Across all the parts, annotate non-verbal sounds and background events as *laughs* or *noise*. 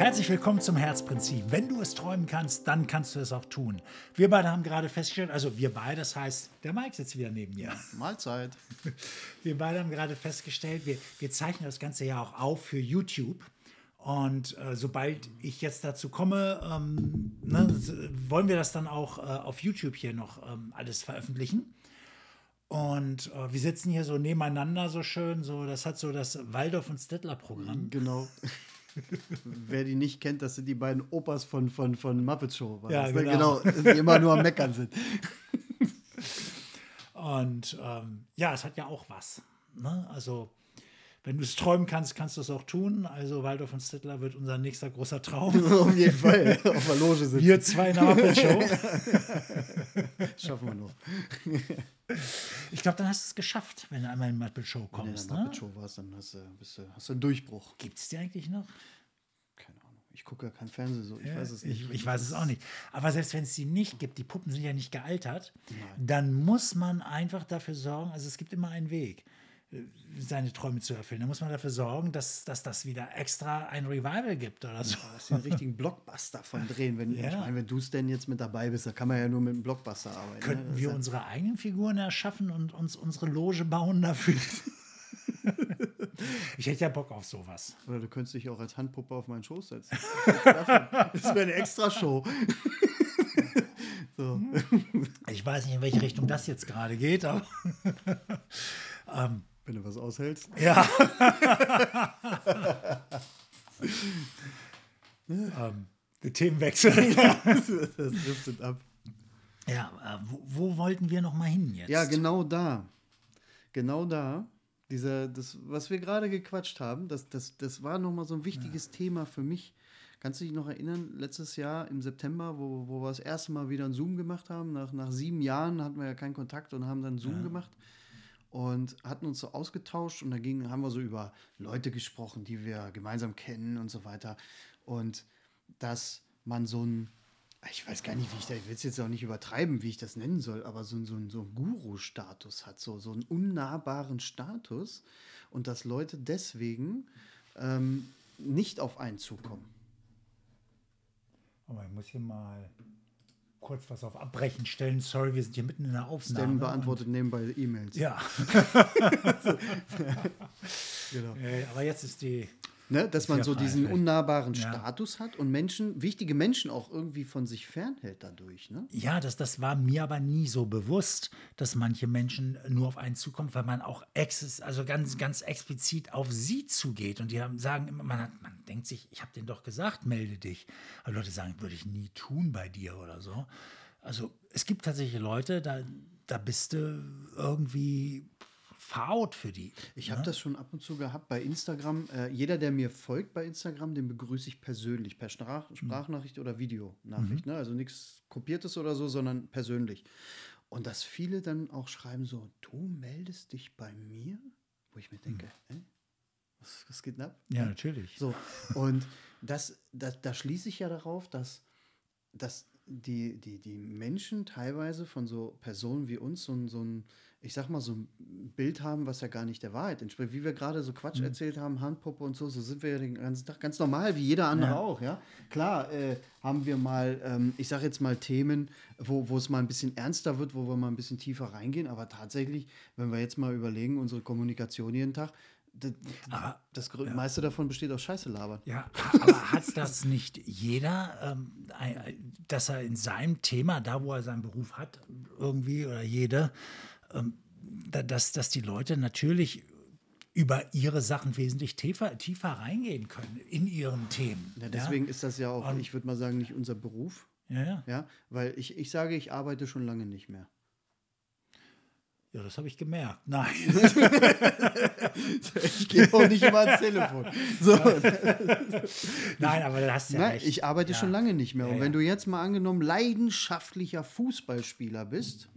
Herzlich willkommen zum Herzprinzip. Wenn du es träumen kannst, dann kannst du es auch tun. Wir beide haben gerade festgestellt, also wir beide, das heißt, der Mike sitzt wieder neben mir. Mahlzeit. *laughs* Wir beide haben gerade festgestellt, wir, wir zeichnen das Ganze ja auch auf für YouTube. Und äh, sobald ich jetzt dazu komme, ähm, ne, wollen wir das dann auch äh, auf YouTube hier noch ähm, alles veröffentlichen. Und äh, wir sitzen hier so nebeneinander so schön, so das hat so das Waldorf und Stettler Programm. Genau. Wer die nicht kennt, das sind die beiden Opas von, von, von Muppet Show. Ja, das, ne? genau. genau. Die immer nur am Meckern sind. *laughs* Und ähm, ja, es hat ja auch was. Ne? Also, wenn du es träumen kannst, kannst du es auch tun. Also, Waldorf und Stettler wird unser nächster großer Traum. *laughs* Auf jeden Fall. *laughs* Auf der Loge sitzen. Wir zwei in der Muppet Show. *laughs* Schaffen wir noch. Ich glaube, dann hast du es geschafft, wenn du einmal in die Muppet Show Wenn du kommst. in der Ne? Muppet Show warst, dann hast du, bist du, hast du einen Durchbruch. Gibt es die eigentlich noch? Keine Ahnung. Ich gucke ja kein Fernsehen so. Ich weiß es nicht. Ich, ich weiß es auch nicht. Aber selbst wenn es die nicht gibt, die Puppen sind ja nicht gealtert, Nein. dann muss man einfach dafür sorgen, also es gibt immer einen Weg, seine Träume zu erfüllen. Da muss man dafür sorgen, dass, dass das wieder extra ein Revival gibt oder so. Da hast du einen richtigen Blockbuster von drehen. Wenn, Ja. Ich meine, wenn du es denn jetzt mit dabei bist, da kann man ja nur mit einem Blockbuster arbeiten. Könnten ne? Wir ja- unsere eigenen Figuren erschaffen und uns unsere Loge bauen dafür? *laughs* ich hätte ja Bock auf sowas. Oder du könntest dich auch als Handpuppe auf meinen Schoß setzen. *laughs* Das wäre eine Extra-Show. *laughs* so. Ich weiß nicht, in welche Richtung das jetzt gerade geht, aber Wenn du was aushältst. ja. *laughs* ähm, Themenwechsel. *laughs* Das driftet ab. Ja, äh, wo, wo wollten wir noch mal hin jetzt? Ja, genau da. Genau da. Dieser, das, was wir gerade gequatscht haben, das, das, das war nochmal so ein wichtiges Thema für mich. Kannst du dich noch erinnern, letztes Jahr im September, wo, wo wir das erste Mal wieder ein Zoom gemacht haben? Nach, nach sieben Jahren hatten wir ja keinen Kontakt und haben dann Zoom gemacht und hatten uns so ausgetauscht und dagegen haben wir so über Leute gesprochen, die wir gemeinsam kennen und so weiter. Und dass man so ein, ich weiß gar nicht, wie ich da, ich will es jetzt auch nicht übertreiben, wie ich das nennen soll, aber so, so, so einen Guru-Status hat, so, so einen unnahbaren Status und dass Leute deswegen ähm, nicht auf einen zukommen. Oh, ich muss hier mal kurz was auf Abbrechen stellen. Sorry, wir sind hier mitten in der Aufnahme. Stan beantwortet nebenbei E-Mails. Ja, *laughs* *laughs* Genau. äh, aber jetzt ist die. Ne, dass man ja so diesen vielleicht. unnahbaren Ja. Status hat und Menschen, wichtige Menschen auch irgendwie von sich fernhält dadurch. Ne? Ja, das, das war mir aber nie so bewusst, dass manche Menschen nur auf einen zukommt, weil man auch ex also ganz, ganz explizit auf sie zugeht. Und die haben, sagen immer, man, hat, man denkt sich, ich habe denen doch gesagt, melde dich. Aber Leute sagen, würde ich nie tun bei dir oder so. Also es gibt tatsächlich Leute, da, da bist du irgendwie verhaut für die. Ich habe das schon ab und zu gehabt bei Instagram. Äh, jeder, der mir folgt bei Instagram, den begrüße ich persönlich per Sprach Sprachnachricht oder Videonachricht. Ne? Also nichts Kopiertes oder so, sondern persönlich. Und dass viele dann auch schreiben so, du meldest dich bei mir? Wo ich mir denke, hä? Was, was geht denn ab? Ja, natürlich. So, und das, das, da schließe ich ja darauf, dass, dass die, die, die Menschen teilweise von so Personen wie uns so ein, so ein, ich sag mal, so ein Bild haben, was ja gar nicht der Wahrheit entspricht. Wie wir gerade so Quatsch erzählt haben, Handpuppe und so, so sind wir ja den ganzen Tag ganz normal, wie jeder andere Ja. auch, ja. Klar, äh, haben wir mal, ähm, ich sag jetzt mal Themen, wo, wo es mal ein bisschen ernster wird, wo wir mal ein bisschen tiefer reingehen, aber tatsächlich, wenn wir jetzt mal überlegen, unsere Kommunikation jeden Tag, das, Aber- das grö- meiste davon besteht aus Scheiße labern. Ja, aber hat das nicht jeder, ähm, dass er in seinem Thema, da wo er seinen Beruf hat, irgendwie oder jede, ähm, da- dass, dass die Leute natürlich über ihre Sachen wesentlich tiefer, tiefer reingehen können in ihren Themen. Ja, deswegen ist das ja auch, Und- ich würde mal sagen, nicht unser Beruf. Ja, ja. Ja, weil ich, ich sage, ich arbeite schon lange nicht mehr. Ja das habe ich gemerkt. Nein. *laughs* Ich gehe auch nicht immer ans Telefon. So. Nein, aber da hast du ja Nein, recht. ich arbeite ja. schon lange nicht mehr. Ja, Und wenn ja. du jetzt mal angenommen leidenschaftlicher Fußballspieler bist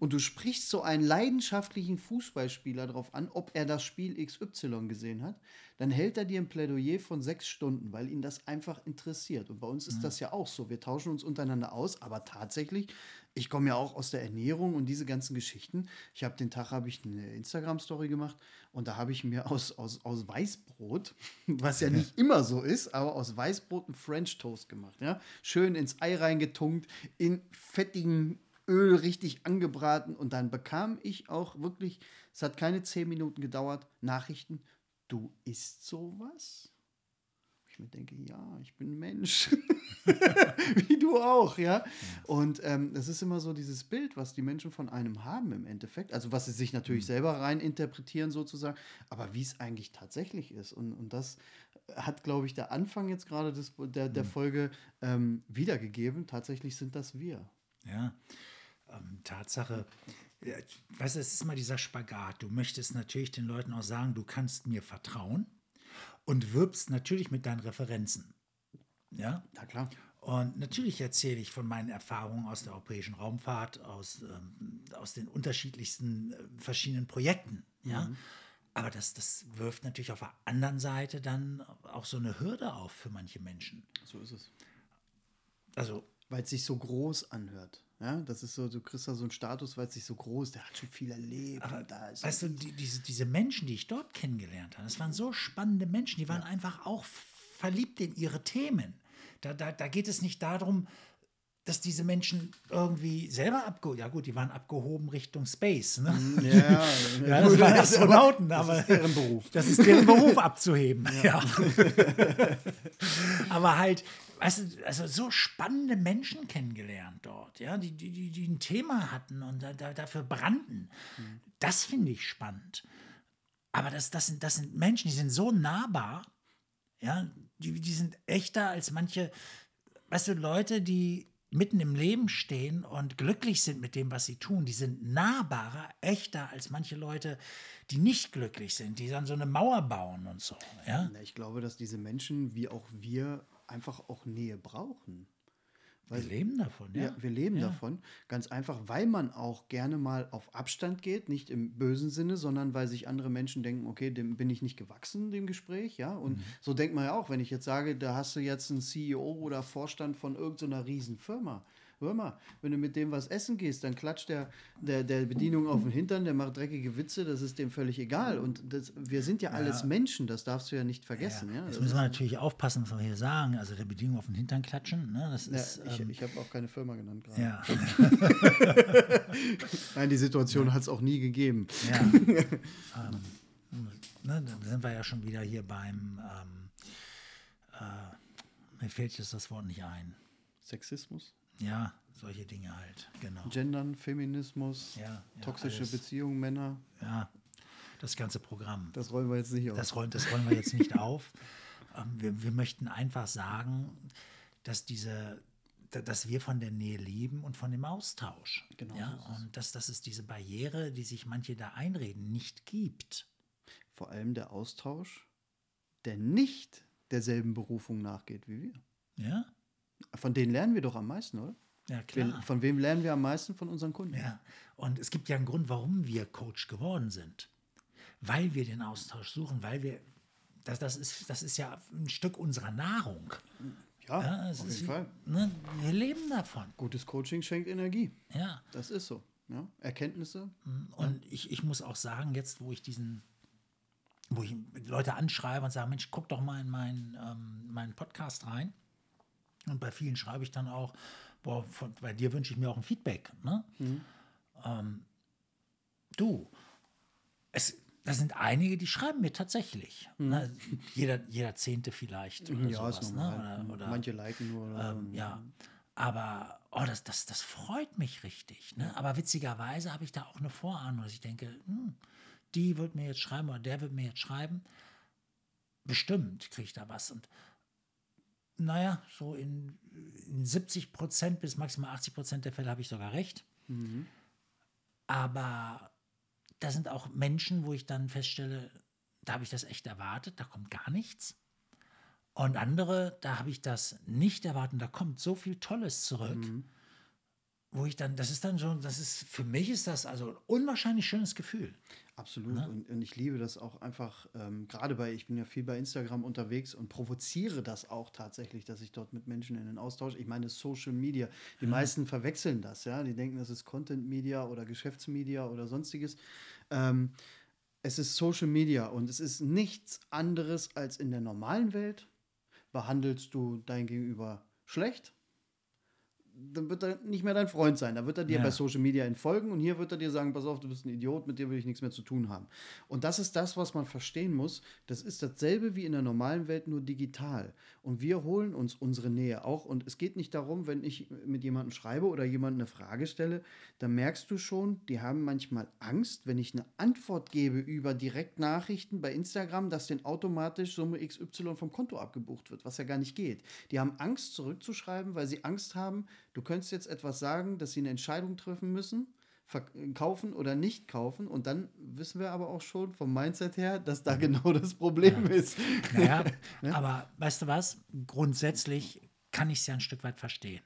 und du sprichst so einen leidenschaftlichen Fußballspieler darauf an, ob er das Spiel XY gesehen hat, dann hält er dir ein Plädoyer von sechs Stunden, weil ihn das einfach interessiert. Und bei uns ist das ja auch so. Wir tauschen uns untereinander aus, aber tatsächlich, ich komme ja auch aus der Ernährung und diese ganzen Geschichten. Ich habe den Tag habe ich eine Instagram-Story gemacht und da habe ich mir aus, aus, aus Weißbrot, *laughs* was ja *laughs* nicht immer so ist, aber aus Weißbrot einen French Toast gemacht. Ja? Schön ins Ei reingetunkt, in fettigen Öl richtig angebraten und dann bekam ich auch wirklich, es hat keine zehn Minuten gedauert, Nachrichten, du isst sowas? Ich mir denke, ja, ich bin Mensch. *laughs* Wie du auch, ja. Und ähm, das ist immer so dieses Bild, was die Menschen von einem haben im Endeffekt. Also was sie sich natürlich selber rein interpretieren sozusagen, aber wie es eigentlich tatsächlich ist. Und, und das hat, glaube ich, der Anfang jetzt gerade des, der, der Folge ähm, wiedergegeben. Tatsächlich sind das wir. Ja, ähm, Tatsache. Weißt du, es ist immer dieser Spagat. Du möchtest natürlich den Leuten auch sagen, du kannst mir vertrauen und wirbst natürlich mit deinen Referenzen. Ja, Na klar. und natürlich erzähle ich von meinen Erfahrungen aus der europäischen Raumfahrt, aus, ähm, aus den unterschiedlichsten äh, verschiedenen Projekten. Ja? Aber das, das wirft natürlich auf der anderen Seite dann auch so eine Hürde auf für manche Menschen. So ist es. Also, Weil es sich so groß anhört. Ja, das ist so, du kriegst da so einen Status, weil es sich so groß, der hat schon viel erlebt. aber da ist weißt du, die, diese, diese Menschen, die ich dort kennengelernt habe, das waren so spannende Menschen, die waren einfach auch verliebt in ihre Themen. Da, da, da geht es nicht darum, dass diese Menschen irgendwie selber abgehoben, ja gut, die waren abgehoben Richtung Space. Ne? *laughs* ja, Ja, das waren Astronauten, *laughs* das aber ist deren Beruf. das ist deren Beruf abzuheben. Ja. *laughs* aber halt, weißt du, also so spannende Menschen kennengelernt dort, ja, die, die, die, ein Thema hatten und da, da, dafür brannten. Das finde ich spannend. Aber das, das, sind, das sind Menschen, die sind so nahbar, ja, die, die sind echter als manche, weißt du, Leute, die mitten im Leben stehen und glücklich sind mit dem, was sie tun, die sind nahbarer, echter als manche Leute, die nicht glücklich sind, die dann so eine Mauer bauen und so. Ja? Ich glaube, dass diese Menschen, wie auch wir, einfach auch Nähe brauchen. Wir leben davon, ja. Ja, wir leben davon. Ganz einfach, weil man auch gerne mal auf Abstand geht, nicht im bösen Sinne, sondern weil sich andere Menschen denken, okay, dem bin ich nicht gewachsen, dem Gespräch, ja. Und Mhm. so denkt man ja auch, wenn ich jetzt sage, da hast du jetzt einen CEO oder Vorstand von irgendeiner riesen Firma. Hör mal, wenn du mit dem was essen gehst, dann klatscht der, der, der Bedienung auf den Hintern, der macht dreckige Witze, das ist dem völlig egal. Und das, wir sind ja alles Menschen, das darfst du ja nicht vergessen. Ja. Jetzt Das müssen wir natürlich aufpassen, was wir hier sagen. Also der Bedingung auf den Hintern klatschen, ne? das ist, ja, ich ähm, ich habe auch keine Firma genannt gerade. ja. *laughs* Nein, die Situation hat es auch nie gegeben. Ja. *laughs* ähm, ne, dann sind wir ja schon wieder hier beim, ähm, äh, mir fällt jetzt das Wort nicht ein. Sexismus, Ja, solche Dinge halt, genau. Gendern, Feminismus, Ja, ja, toxische alles. Beziehungen, Männer. Ja, das ganze Programm. Das rollen wir jetzt nicht auf. Das rollen, das rollen wir jetzt nicht auf. *laughs* Ähm, wir, wir möchten einfach sagen, dass diese da- dass wir von der Nähe leben und von dem Austausch. Genau Ja, und dass, dass es diese Barriere, die sich manche da einreden, nicht gibt. Vor allem der Austausch, der nicht derselben Berufung nachgeht wie wir. Ja, Von denen lernen wir doch am meisten, oder? ja klar. von wem lernen wir am meisten? Von unseren Kunden. Ja, und es gibt ja einen Grund, warum wir Coach geworden sind. Weil wir den Austausch suchen, weil wir, das, das, ist, das ist ja ein Stück unserer Nahrung. Ja, Ja, auf ist jeden wie- Fall. Ne, wir leben davon. Gutes Coaching schenkt Energie. Ja. Das ist so. Ja? Erkenntnisse. Und ich, ich muss auch sagen, jetzt, wo ich diesen, wo ich Leute anschreibe und sage, Mensch, guck doch mal in meinen, ähm, meinen Podcast rein. Und bei vielen schreibe ich dann auch, boah, von, bei dir wünsche ich mir auch ein Feedback. Ne? Ähm, du, es, da sind einige, die schreiben mir tatsächlich. Ne? Jeder, jeder Zehnte vielleicht. Oder ja, sowas, ne? oder, oder, Manche liken nur. Oder ähm, ja, aber oh, das, das, das freut mich richtig. Ne? Aber witzigerweise habe ich da auch eine Vorahnung, dass ich denke, hm, die wird mir jetzt schreiben oder der wird mir jetzt schreiben. Bestimmt kriege ich da was. Und naja, so in, in 70 Prozent bis maximal 80 Prozent der Fälle habe ich sogar recht. Aber da sind auch Menschen, wo ich dann feststelle, da habe ich das echt erwartet, da kommt gar nichts. Und andere, da habe ich das nicht erwartet, da kommt so viel Tolles zurück. wo ich dann, das ist dann schon, das ist, für mich ist das also ein unwahrscheinlich schönes Gefühl. Absolut. Und, und ich liebe das auch einfach, ähm, gerade bei, ich bin ja viel bei Instagram unterwegs und provoziere das auch tatsächlich, dass ich dort mit Menschen in den Austausch, ich meine Social Media, die meisten verwechseln das, ja, die denken, das ist Content Media oder Geschäftsmedia oder sonstiges. Ähm, es ist Social Media und es ist nichts anderes als in der normalen Welt. Behandelst du dein Gegenüber schlecht, dann wird er nicht mehr dein Freund sein. Da wird er dir Ja. bei Social Media entfolgen und hier wird er dir sagen, pass auf, du bist ein Idiot, mit dir will ich nichts mehr zu tun haben. Und das ist das, was man verstehen muss. Das ist dasselbe wie in der normalen Welt, nur digital. Und wir holen uns unsere Nähe auch. Und es geht nicht darum, wenn ich mit jemandem schreibe oder jemandem eine Frage stelle, dann merkst du schon, die haben manchmal Angst, wenn ich eine Antwort gebe über Direktnachrichten bei Instagram, dass denen automatisch Summe XY vom Konto abgebucht wird, was ja gar nicht geht. Die haben Angst zurückzuschreiben, weil sie Angst haben, du könntest jetzt etwas sagen, dass sie eine Entscheidung treffen müssen, kaufen oder nicht kaufen. Und dann wissen wir aber auch schon vom Mindset her, dass da genau das Problem ist. Naja, *laughs* aber weißt du was? Grundsätzlich kann ich es ja ein Stück weit verstehen.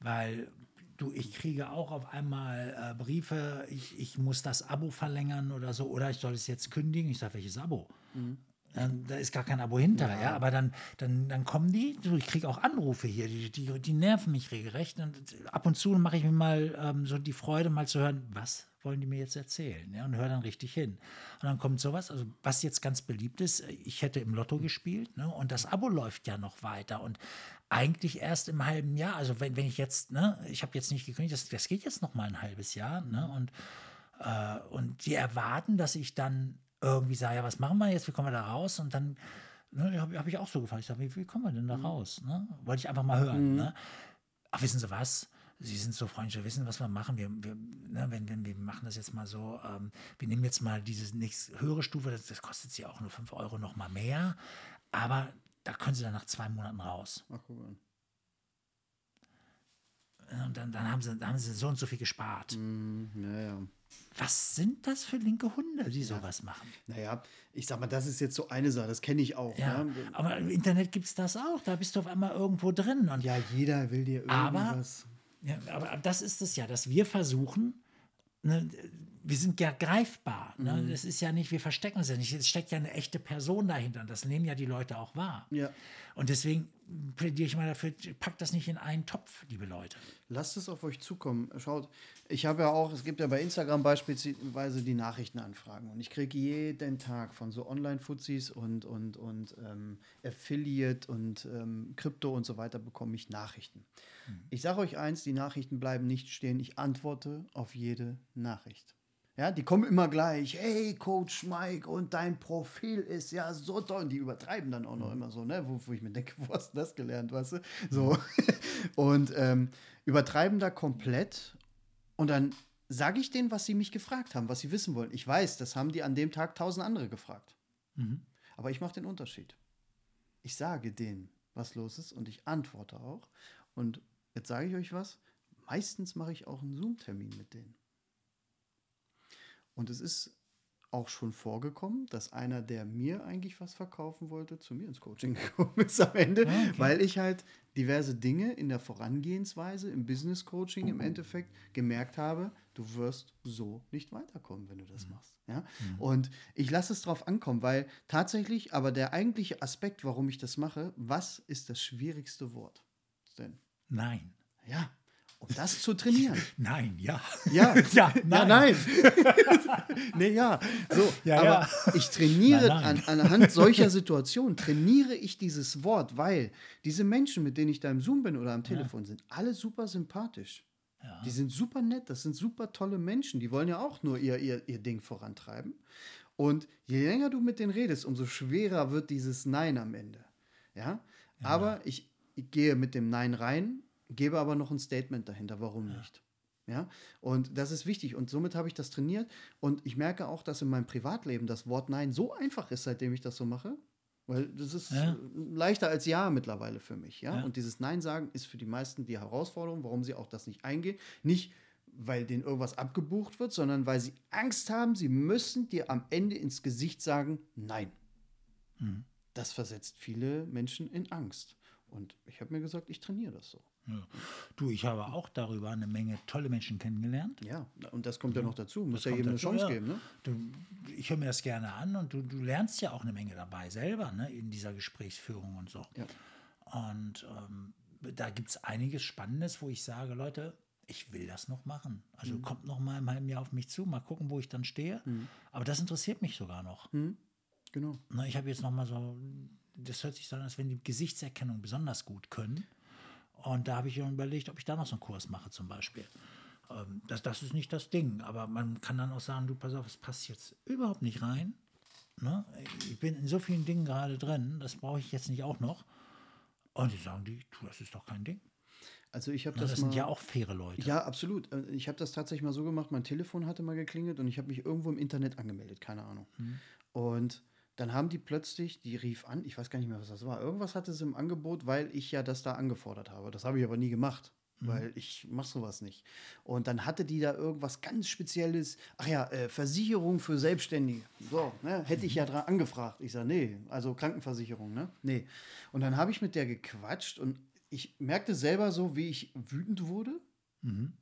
Weil du, ich kriege auch auf einmal äh, Briefe, ich, ich muss das Abo verlängern oder so, oder ich soll es jetzt kündigen. Ich sage, welches Abo? Ähm, da ist gar kein Abo hinter, ja. Aber dann, dann, dann kommen die, ich kriege auch Anrufe hier, die, die, die nerven mich regelrecht. Und ab und zu mache ich mir mal ähm, so die Freude, mal zu hören, was wollen die mir jetzt erzählen? Ja, und höre dann richtig hin. Und dann kommt sowas, also was jetzt ganz beliebt ist, ich hätte im Lotto gespielt ne, und das Abo läuft ja noch weiter. Und eigentlich erst im halben Jahr, also wenn, wenn ich jetzt, ne, ich habe jetzt nicht gekündigt, das, das geht jetzt noch mal ein halbes Jahr. Ne, und, äh, und die erwarten, dass ich dann irgendwie sage, ja, was machen wir jetzt, wie kommen wir da raus? Und dann ne, habe hab ich auch so gefragt, ich sage, wie, wie kommen wir denn da raus? Ne? Wollte ich einfach mal hören. Ne? Ach, wissen Sie was? Sie sind so freundlich, wir wissen, was wir machen. Wir, wir, ne, wenn, wenn, wir machen das jetzt mal so, ähm, wir nehmen jetzt mal diese nächste höhere Stufe, das, das kostet Sie auch nur 5 Euro noch mal mehr, aber da können Sie dann nach zwei Monaten raus. Ach, guck mal. Und dann, dann, haben sie, dann haben Sie so und so viel gespart. Hm, ja, ja. Was sind das für linke Hunde, die sowas machen? Naja, ich sag mal, das ist jetzt so eine Sache, das kenne ich auch. Ja, ne? aber im Internet gibt es das auch. Da bist du auf einmal irgendwo drin. Und ja, jeder will dir Aber- irgendwas. Ja, aber das ist es ja, dass wir versuchen, ne, wir sind ja greifbar. Ne? Das ist ja nicht, wir verstecken uns ja nicht. Es steckt ja eine echte Person dahinter und das nehmen ja die Leute auch wahr. Ja. Und deswegen plädiere ich mal dafür, packt das nicht in einen Topf, liebe Leute. Lasst es auf euch zukommen. Schaut, ich habe ja auch, es gibt ja bei Instagram beispielsweise die Nachrichtenanfragen und ich kriege jeden Tag von so Online-Fuzis und, und, und ähm, Affiliate und ähm, Krypto und so weiter bekomme ich Nachrichten. Ich sage euch eins, die Nachrichten bleiben nicht stehen. Ich antworte auf jede Nachricht. Ja, die kommen immer gleich. Hey, Coach Mike, und dein Profil ist ja so toll. Und die übertreiben dann auch noch immer so, ne? Wo, wo ich mir denke, wo hast du das gelernt, weißt du? So. *laughs* Und ähm, übertreiben da komplett. Und dann sage ich denen, was sie mich gefragt haben, was sie wissen wollen. Ich weiß, das haben die an dem Tag tausend andere gefragt. Aber ich mache den Unterschied. Ich sage denen, was los ist und ich antworte auch. Und jetzt sage ich euch was. Meistens mache ich auch einen Zoom-Termin mit denen. Und es ist auch schon vorgekommen, dass einer, der mir eigentlich was verkaufen wollte, zu mir ins Coaching *laughs* gekommen ist am Ende, weil ich halt diverse Dinge in der Vorangehensweise, im Business Coaching im Endeffekt gemerkt habe, du wirst so nicht weiterkommen, wenn du das machst. Ja? Und ich lasse es drauf ankommen, weil tatsächlich, aber der eigentliche Aspekt, warum ich das mache, was ist das schwierigste Wort? Denn Nein. ja, um das zu trainieren. *laughs* Nein, ja. Ja, *laughs* Ja, ja, nein. nein. *laughs* nee, ja, so. Ja, aber ja. ich trainiere Nein, An, anhand solcher Situationen, trainiere ich dieses Wort, weil diese Menschen, mit denen ich da im Zoom bin oder am Telefon, sind alle super sympathisch. Die sind super nett, das sind super tolle Menschen, die wollen ja auch nur ihr, ihr, ihr Ding vorantreiben. Und je länger du mit denen redest, umso schwerer wird dieses Nein am Ende. Ja, aber ich, ich gehe mit dem Nein rein, gebe aber noch ein Statement dahinter, warum nicht. Ja, und das ist wichtig. Und somit habe ich das trainiert. Und ich merke auch, dass in meinem Privatleben das Wort Nein so einfach ist, seitdem ich das so mache. Weil das ist Ja. äh, leichter als Ja mittlerweile für mich. Ja? Ja. Und dieses Nein sagen ist für die meisten die Herausforderung, warum sie auch das nicht eingehen. Nicht, weil denen irgendwas abgebucht wird, sondern weil sie Angst haben, sie müssen dir am Ende ins Gesicht sagen Nein. Das versetzt viele Menschen in Angst. Und ich habe mir gesagt, ich trainiere das so. Ja. Du, ich habe auch darüber eine Menge tolle Menschen kennengelernt. Ja, und das kommt ja, noch dazu. Muss ja jedem eine Chance ja. geben. Ne? Du, ich höre mir das gerne an und du, du lernst ja auch eine Menge dabei selber, ne, in dieser Gesprächsführung und so. Ja. Und ähm, da gibt es einiges Spannendes, wo ich sage, Leute, ich will das noch machen. Also Mhm. kommt noch mal im halben Jahr auf mich zu, mal gucken, wo ich dann stehe. Aber das interessiert mich sogar noch. Genau. Ne, ich habe jetzt noch mal so, das hört sich so an, als wenn die Gesichtserkennung besonders gut können. Und da habe ich mir überlegt, ob ich da noch so einen Kurs mache zum Beispiel. Ähm, das, das ist nicht das Ding, aber man kann dann auch sagen, du pass auf, es passt jetzt überhaupt nicht rein. Ne? Ich bin in so vielen Dingen gerade drin, das brauche ich jetzt nicht auch noch. Und die sagen, die, du, das ist doch kein Ding. Also ich habe Ne, das, das mal, sind ja auch faire Leute. Ja, absolut. Äh, Ich habe das tatsächlich mal so gemacht, mein Telefon hatte mal geklingelt und ich habe mich irgendwo im Internet angemeldet, keine Ahnung. Mhm. Und dann haben die plötzlich, die rief an, ich weiß gar nicht mehr, was das war. Irgendwas hatte sie im Angebot, weil ich ja das da angefordert habe. Das habe ich aber nie gemacht, Mhm. weil ich mache sowas nicht. Und dann hatte die da irgendwas ganz Spezielles. Ach ja, äh, Versicherung für Selbstständige. So, ne, hätte ich ja dran angefragt. Ich sage, nee, also Krankenversicherung, ne? Nee. Und dann habe ich mit der gequatscht und ich merkte selber so, wie ich wütend wurde Mhm.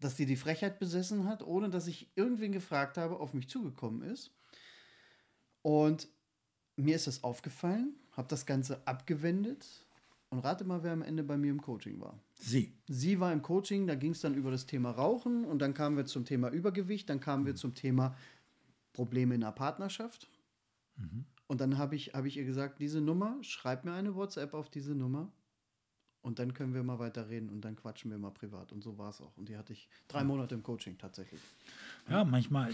dass die die Frechheit besessen hat, ohne dass ich irgendwen gefragt habe, auf mich zugekommen ist. Und mir ist das aufgefallen, habe das Ganze abgewendet und rate mal, wer am Ende bei mir im Coaching war. Sie. Sie war im Coaching, da ging es dann über das Thema Rauchen und dann kamen wir zum Thema Übergewicht, dann kamen wir zum Thema Probleme in der Partnerschaft. Und dann habe ich, hab ich ihr gesagt, diese Nummer, schreib mir eine WhatsApp auf diese Nummer und dann können wir mal weiter reden und dann quatschen wir mal privat. Und so war es auch. Und die hatte ich drei Monate im Coaching tatsächlich. Ja, manchmal,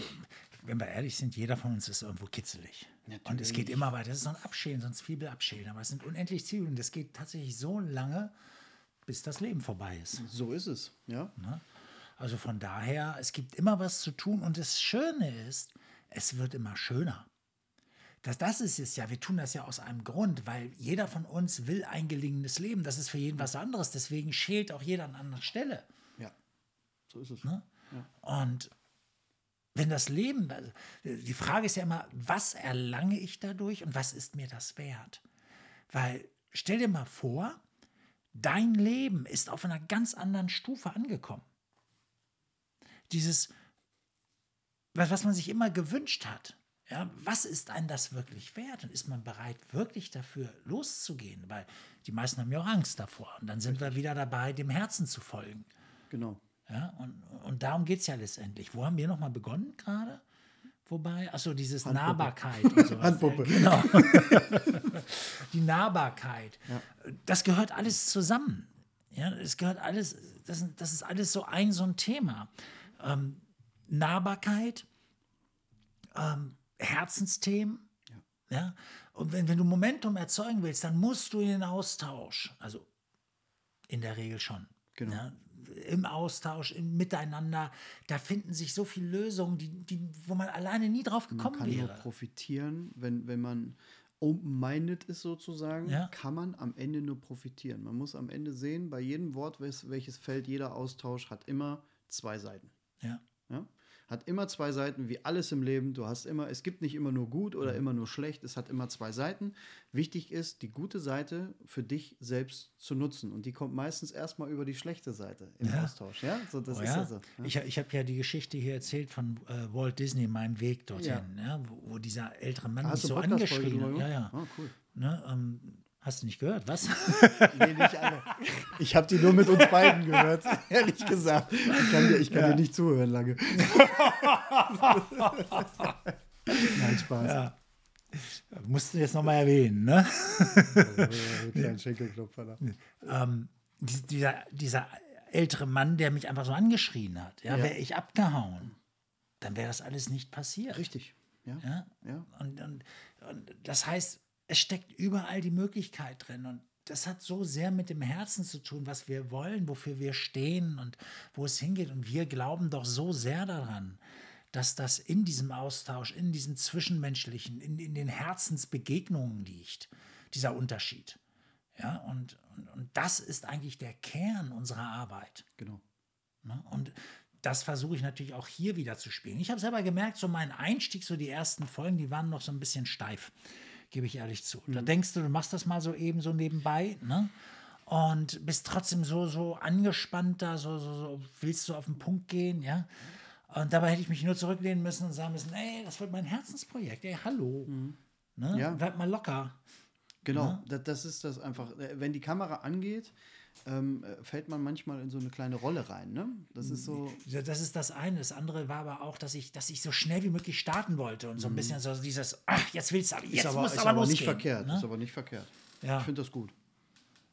wenn wir ehrlich sind, jeder von uns ist irgendwo kitzelig. Und es Natürlich. geht immer weiter. Das ist so ein Abschälen, so ein Zwiebelabschälen. Aber es sind unendlich Zwiebeln. Das geht tatsächlich so lange, bis das Leben vorbei ist. So ist es, ja. Ne? Also von daher, es gibt immer was zu tun. Und das Schöne ist, es wird immer schöner. Das, das ist es ja, wir tun das ja aus einem Grund, weil jeder von uns will ein gelingendes Leben. Das ist für jeden was anderes. Deswegen schält auch jeder an anderer Stelle. Ja, so ist es. Ne? Und wenn das Leben, also, die Frage ist ja immer, was erlange ich dadurch und was ist mir das wert? Weil stell dir mal vor, dein Leben ist auf einer ganz anderen Stufe angekommen. Dieses, was man sich immer gewünscht hat. Ja, was ist einem das wirklich wert? Und ist man bereit, wirklich dafür loszugehen? Weil die meisten haben ja auch Angst davor. Und dann sind wir wieder dabei, dem Herzen zu folgen. Genau. Ja, und, und darum geht es ja letztendlich. Wo haben wir nochmal begonnen gerade? Wobei, achso, dieses Handpuppe. Nahbarkeit und sowas. *laughs* Handpuppe. Genau. *laughs* Die Nahbarkeit. Das gehört alles zusammen. Ja, es gehört alles, das, das ist alles so ein, so ein Thema. Ähm, Nahbarkeit, ähm, Herzensthemen. Ja. Und wenn, wenn du Momentum erzeugen willst, dann musst du in den Austausch. Also in der Regel schon. Genau. Ja, Im Austausch, im Miteinander, da finden sich so viele Lösungen, die, die, wo man alleine nie drauf Man gekommen kann nur wäre. profitieren, wenn, wenn man open-minded ist sozusagen, Ja. kann man am Ende nur profitieren. Man muss am Ende sehen, bei jedem Wort, welches fällt, jeder Austausch hat immer zwei Seiten. Ja. Ja? Hat immer zwei Seiten, wie alles im Leben. Du hast immer, es gibt nicht immer nur gut oder immer nur schlecht, es hat immer zwei Seiten. Wichtig ist, die gute Seite für dich selbst zu nutzen. Und die kommt meistens erstmal über die schlechte Seite im Ja. Austausch. Ja, so, das Oh ist ja? so. Ja? Ich, ich habe ja die Geschichte hier erzählt von äh, Walt Disney, meinem Weg dorthin, ja. wo, wo dieser ältere Mann mich Hast du so angeschrien hat. Ja, ja. Ah, cool. Ne, ähm, hast du nicht gehört, was? *laughs* Nee, nicht alle. Ich habe die nur mit uns beiden gehört, *laughs* ehrlich gesagt. Ich kann dir, ich kann dir nicht zuhören lange. *laughs* Nein, Spaß. ja. Musst du jetzt nochmal erwähnen, ne? Kleinen Schenkelklopfer da. ähm, dies- dieser, dieser ältere Mann, der mich einfach so angeschrien hat, ja, Ja. wäre ich abgehauen, dann wäre das alles nicht passiert. Richtig. Ja. Ja? Ja. Und, und, und das heißt, es steckt überall die Möglichkeit drin. Und das hat so sehr mit dem Herzen zu tun, was wir wollen, wofür wir stehen und wo es hingeht. Und wir glauben doch so sehr daran, dass das in diesem Austausch, in diesem Zwischenmenschlichen, in, in den Herzensbegegnungen liegt, dieser Unterschied. Ja, und, und, und das ist eigentlich der Kern unserer Arbeit. Genau. Ne? Und das versuche ich natürlich auch hier wieder zu spielen. Ich habe selber gemerkt, so mein Einstieg, so die ersten Folgen, die waren noch so ein bisschen steif, gebe ich ehrlich zu. Da denkst du, du machst das mal so eben so nebenbei. Ne? und bist trotzdem so, so angespannt da, so, so, so willst du auf den Punkt gehen, ja. Und dabei hätte ich mich nur zurücklehnen müssen und sagen müssen, ey, das wird mein Herzensprojekt, ey, hallo. Ne? Ja. Bleib mal locker. Genau, das, das ist das einfach. Wenn die Kamera angeht, ähm, äh, fällt man manchmal in so eine kleine Rolle rein. Ne? Das ist so. Ja, Das ist das eine. Das andere war aber auch, dass ich, dass ich so schnell wie möglich starten wollte und so ein bisschen so dieses, ach, jetzt willst du aber, jetzt Mhm. Ist aber, muss ist aber, aber nicht verkehrt. Ne? Ist aber nicht verkehrt. Ja. Ich finde das gut.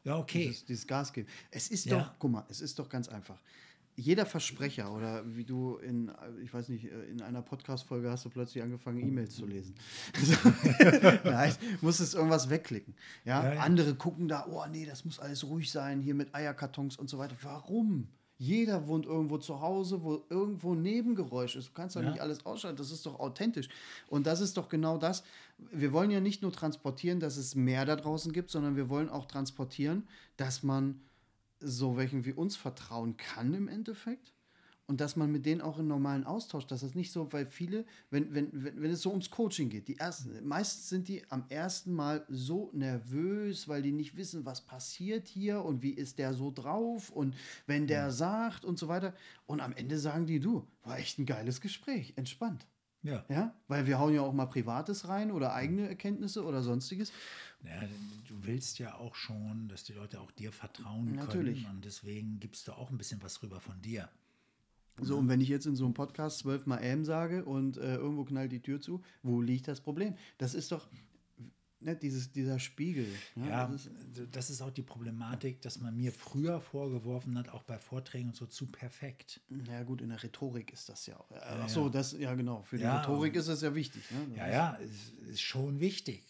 Ja, okay. Dieses, dieses Gas geben. Es ist Ja. doch, guck mal, es ist doch ganz einfach. Jeder Versprecher oder wie du in, äh, ich weiß nicht, äh, in einer Podcast-Folge hast du plötzlich angefangen, E-Mails zu lesen. *laughs* *laughs* Nein, musstest irgendwas wegklicken. Ja? Ja. Andere gucken da, oh nee, das muss alles ruhig sein, hier mit Eierkartons und so weiter. Warum? Jeder wohnt irgendwo zu Hause, wo irgendwo Nebengeräusch ist. Du kannst doch Ja. nicht alles ausschalten. Das ist doch authentisch. Und das ist doch genau das. Wir wollen ja nicht nur transportieren, dass es mehr da draußen gibt, sondern wir wollen auch transportieren, dass man so welchen wie uns vertrauen kann im Endeffekt. Und dass man mit denen auch in normalen Austausch, dass das nicht so, weil viele, wenn, wenn, wenn, wenn es so ums Coaching geht, die ersten, meistens sind die am ersten Mal so nervös, weil die nicht wissen, was passiert hier und wie ist der so drauf und wenn der sagt und so weiter. Und am Ende sagen die, du, war echt ein geiles Gespräch, entspannt. Ja. Ja, weil wir hauen ja auch mal Privates rein oder eigene Erkenntnisse oder sonstiges. Ja, du willst ja auch schon, dass die Leute auch dir vertrauen Natürlich. können. Und deswegen gibst du auch ein bisschen was rüber von dir. So, und wenn ich jetzt in so einem Podcast zwölfmal M sage und äh, irgendwo knallt die Tür zu, wo liegt das Problem? Das ist doch ne, dieses, dieser Spiegel. ne? Ja, das ist, das ist auch die Problematik, dass man mir früher vorgeworfen hat, auch bei Vorträgen und so, zu perfekt. ja, gut, in der Rhetorik ist das ja. auch- Äh, Ja, Ach so, ja. das, ja, genau. Für die Ja, Rhetorik ist es ja wichtig. Ne? Das Ja, ja, ist, ist schon wichtig.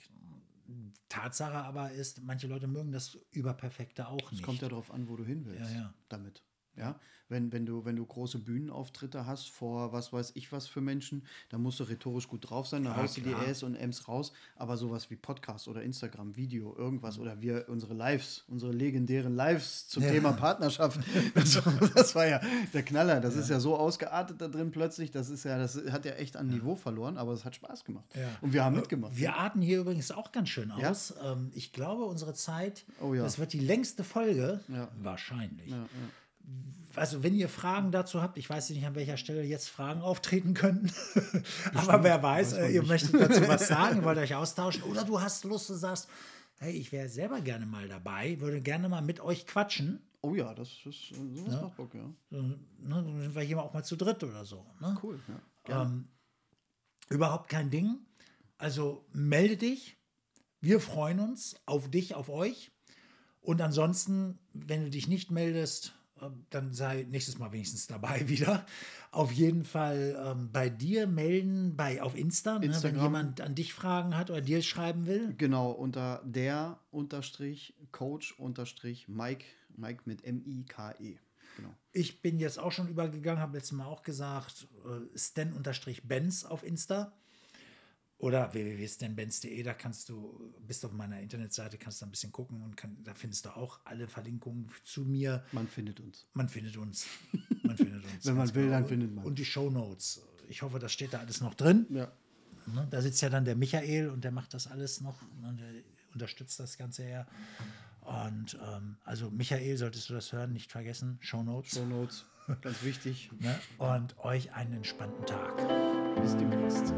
Tatsache aber ist, manche Leute mögen das Überperfekte auch Es nicht. kommt ja darauf an, wo du hin willst Ja, ja. damit. Ja, wenn, wenn, du, wenn du große Bühnenauftritte hast vor was weiß ich was für Menschen, dann musst du rhetorisch gut drauf sein, dann Ja, haust du die. Rs und Ms raus, aber sowas wie Podcast oder Instagram, Video, irgendwas oder wir, unsere Lives, unsere legendären Lives zum Ja. Thema Partnerschaft, *laughs* *laughs* das, das war ja der Knaller, das ist ja so ausgeartet da drin plötzlich, das ist ja, das hat ja echt an Niveau verloren, aber es hat Spaß gemacht. Ja. Und wir haben mitgemacht. Wir arten hier übrigens auch ganz schön Ja? aus. Ähm, ich glaube, unsere Zeit, Oh ja. das wird die längste Folge. Ja. Wahrscheinlich. Also, wenn ihr Fragen dazu habt, ich weiß nicht, an welcher Stelle jetzt Fragen auftreten könnten. *laughs* Aber wer weiß, Weiß äh, ihr nicht. möchtet dazu was *laughs* sagen, ihr wollt euch austauschen. Oder du hast Lust, du sagst, hey, ich wäre selber gerne mal dabei, würde gerne mal mit euch quatschen. Oh ja, das ist sowas Ja. macht Bock, ja. So, ne, dann sind wir hier auch mal zu dritt oder so. Ne? Cool, ja. Gerne. Ähm, überhaupt kein Ding. Also melde dich. Wir freuen uns auf dich, auf euch. Und ansonsten, wenn du dich nicht meldest, äh, dann sei nächstes Mal wenigstens dabei *laughs* wieder. Auf jeden Fall ähm, bei dir melden, bei, auf Insta, ne, wenn jemand an dich Fragen hat oder dir schreiben will. Genau, unter der unterstrich Coach unterstrich Mike, Mike mit M-I-K-E. Genau. Ich bin jetzt auch schon übergegangen, habe letztes Mal auch gesagt, äh, stan-benz auf Insta oder www.stanbenz.de, da kannst du, bist auf meiner Internetseite, kannst da ein bisschen gucken und kann, da findest du auch alle Verlinkungen zu mir. Man findet uns. Man findet uns. Man findet uns. *laughs* Wenn man will, genau. dann findet man. Und die Shownotes. Ich hoffe, das steht da alles noch drin. Ja. Ne? Da sitzt ja dann der Michael und der macht das alles noch und der unterstützt das Ganze ja. Und ähm, also Michael, solltest du das hören, nicht vergessen, Shownotes. Show Notes, ganz wichtig. *laughs* Ne? Und euch einen entspannten Tag. Bis demnächst.